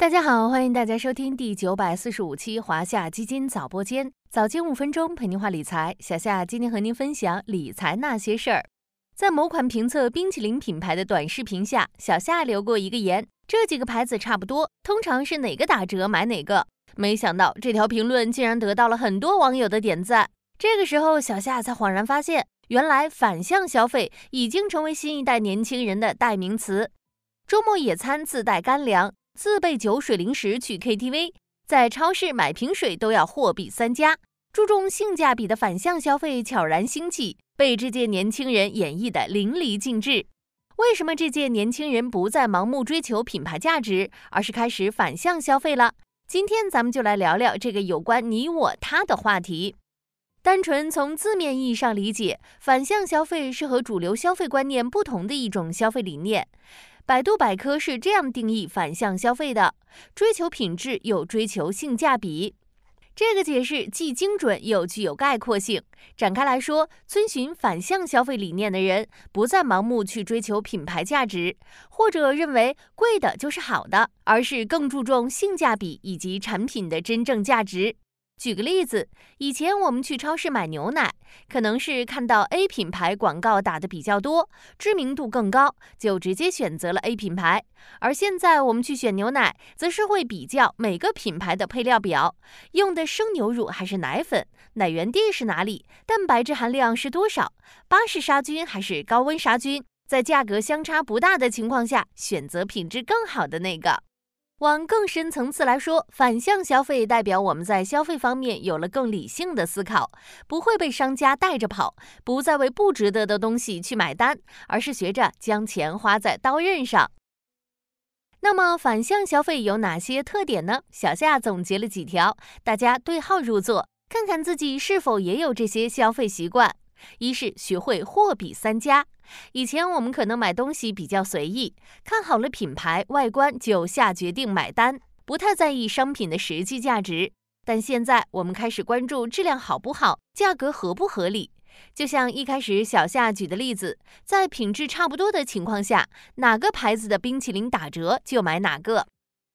大家好，欢迎大家收听第九百四十五期华夏基金早播间，早间五分钟陪您话理财。小夏今天和您分享理财那些事儿。在某款评测冰淇淋品牌的短视频下，小夏留过一个言：这几个牌子差不多，通常是哪个打折买哪个。没想到这条评论竟然得到了很多网友的点赞。这个时候，小夏才恍然发现，原来反向消费已经成为新一代年轻人的代名词。周末野餐自带干粮。自备酒水零食去 KTV，在超市买瓶水都要货比三家，注重性价比的反向消费悄然兴起，被这届年轻人演绎的淋漓尽致。为什么这届年轻人不再盲目追求品牌价值，而是开始反向消费了？今天咱们就来聊聊这个有关你我他的话题。单纯从字面意义上理解，反向消费是和主流消费观念不同的一种消费理念。百度百科是这样定义反向消费的：追求品质又追求性价比。这个解释既精准又具有概括性。展开来说，遵循反向消费理念的人，不再盲目去追求品牌价值，或者认为贵的就是好的，而是更注重性价比以及产品的真正价值。举个例子，以前我们去超市买牛奶，可能是看到 A 品牌广告打的比较多，知名度更高，就直接选择了 A 品牌。而现在我们去选牛奶，则是会比较每个品牌的配料表，用的生牛乳还是奶粉，奶源地是哪里，蛋白质含量是多少，巴氏杀菌还是高温杀菌，在价格相差不大的情况下，选择品质更好的那个。往更深层次来说，反向消费代表我们在消费方面有了更理性的思考，不会被商家带着跑，不再为不值得的东西去买单，而是学着将钱花在刀刃上。那么，反向消费有哪些特点呢？小夏总结了几条，大家对号入座，看看自己是否也有这些消费习惯。一是学会货比三家。以前我们可能买东西比较随意，看好了品牌外观就下决定买单，不太在意商品的实际价值。但现在我们开始关注质量好不好，价格合不合理。就像一开始小夏举的例子，在品质差不多的情况下，哪个牌子的冰淇淋打折就买哪个。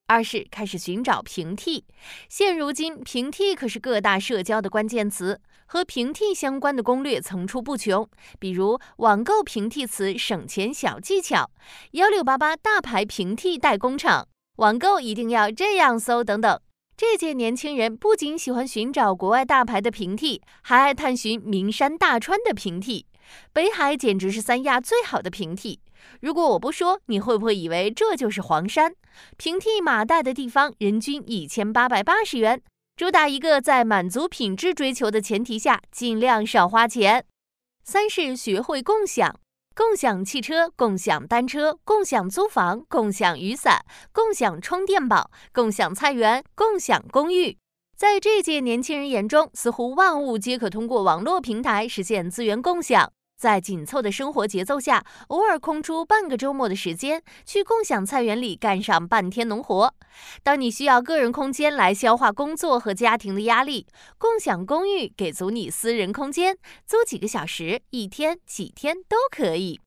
二是开始寻找平替，现如今平替可是各大社交的关键词，和平替相关的攻略层出不穷。比如网购平替词省钱小技巧，幺六八八大牌平替代工厂，网购一定要这样搜等等。这届年轻人不仅喜欢寻找国外大牌的平替，还爱探寻名山大川的平替。北海简直是三亚最好的平替。如果我不说，你会不会以为这就是黄山？平替马代的地方，人均一千八百八十元，主打一个在满足品质追求的前提下，尽量少花钱。三是学会共享，共享汽车，共享单车，共享租房，共享雨伞，共享充电宝，共享菜园，共享公寓。在这届年轻人眼中，似乎万物皆可通过网络平台实现资源共享。在紧凑的生活节奏下，偶尔空出半个周末的时间，去共享菜园里干上半天农活。当你需要个人空间来消化工作和家庭的压力，共享公寓给足你私人空间，租几个小时、一天、几天都可以。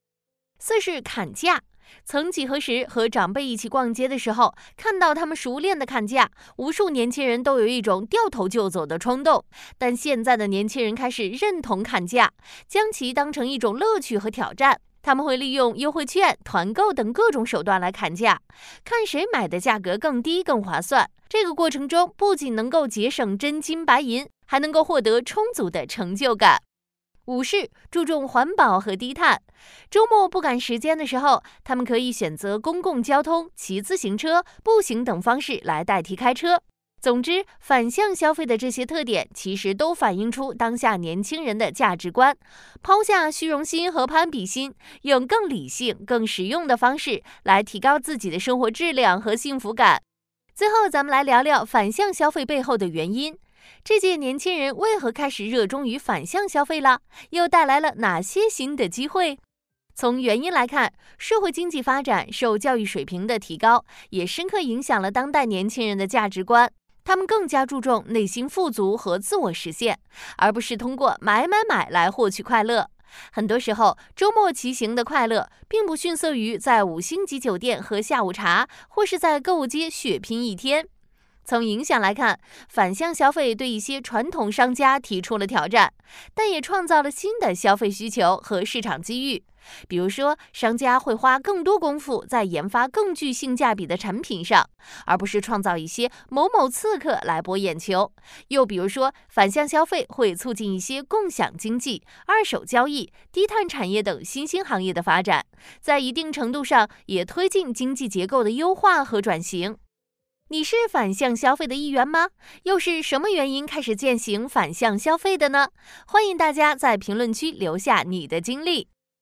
四是砍价。曾几何时，和长辈一起逛街的时候，看到他们熟练的砍价，无数年轻人都有一种掉头就走的冲动。但现在的年轻人开始认同砍价，将其当成一种乐趣和挑战。他们会利用优惠券、团购等各种手段来砍价，看谁买的价格更低、更划算。这个过程中，不仅能够节省真金白银，还能够获得充足的成就感。五是注重环保和低碳。周末不赶时间的时候，他们可以选择公共交通、骑自行车、步行等方式来代替开车。总之，反向消费的这些特点，其实都反映出当下年轻人的价值观：抛下虚荣心和攀比心，用更理性、更实用的方式来提高自己的生活质量和幸福感。最后，咱们来聊聊反向消费背后的原因。这届年轻人为何开始热衷于反向消费了？又带来了哪些新的机会？从原因来看，社会经济发展、受教育水平的提高，也深刻影响了当代年轻人的价值观。他们更加注重内心富足和自我实现，而不是通过买买买来获取快乐。很多时候，周末骑行的快乐并不逊色于在五星级酒店喝下午茶，或是在购物街血拼一天。从影响来看，反向消费对一些传统商家提出了挑战，但也创造了新的消费需求和市场机遇。比如说，商家会花更多功夫在研发更具性价比的产品上，而不是创造一些某某刺客来博眼球。又比如说，反向消费会促进一些共享经济、二手交易、低碳产业等新兴行业的发展，在一定程度上也推进经济结构的优化和转型。你是反向消费的一员吗？又是什么原因开始践行反向消费的呢？欢迎大家在评论区留下你的经历。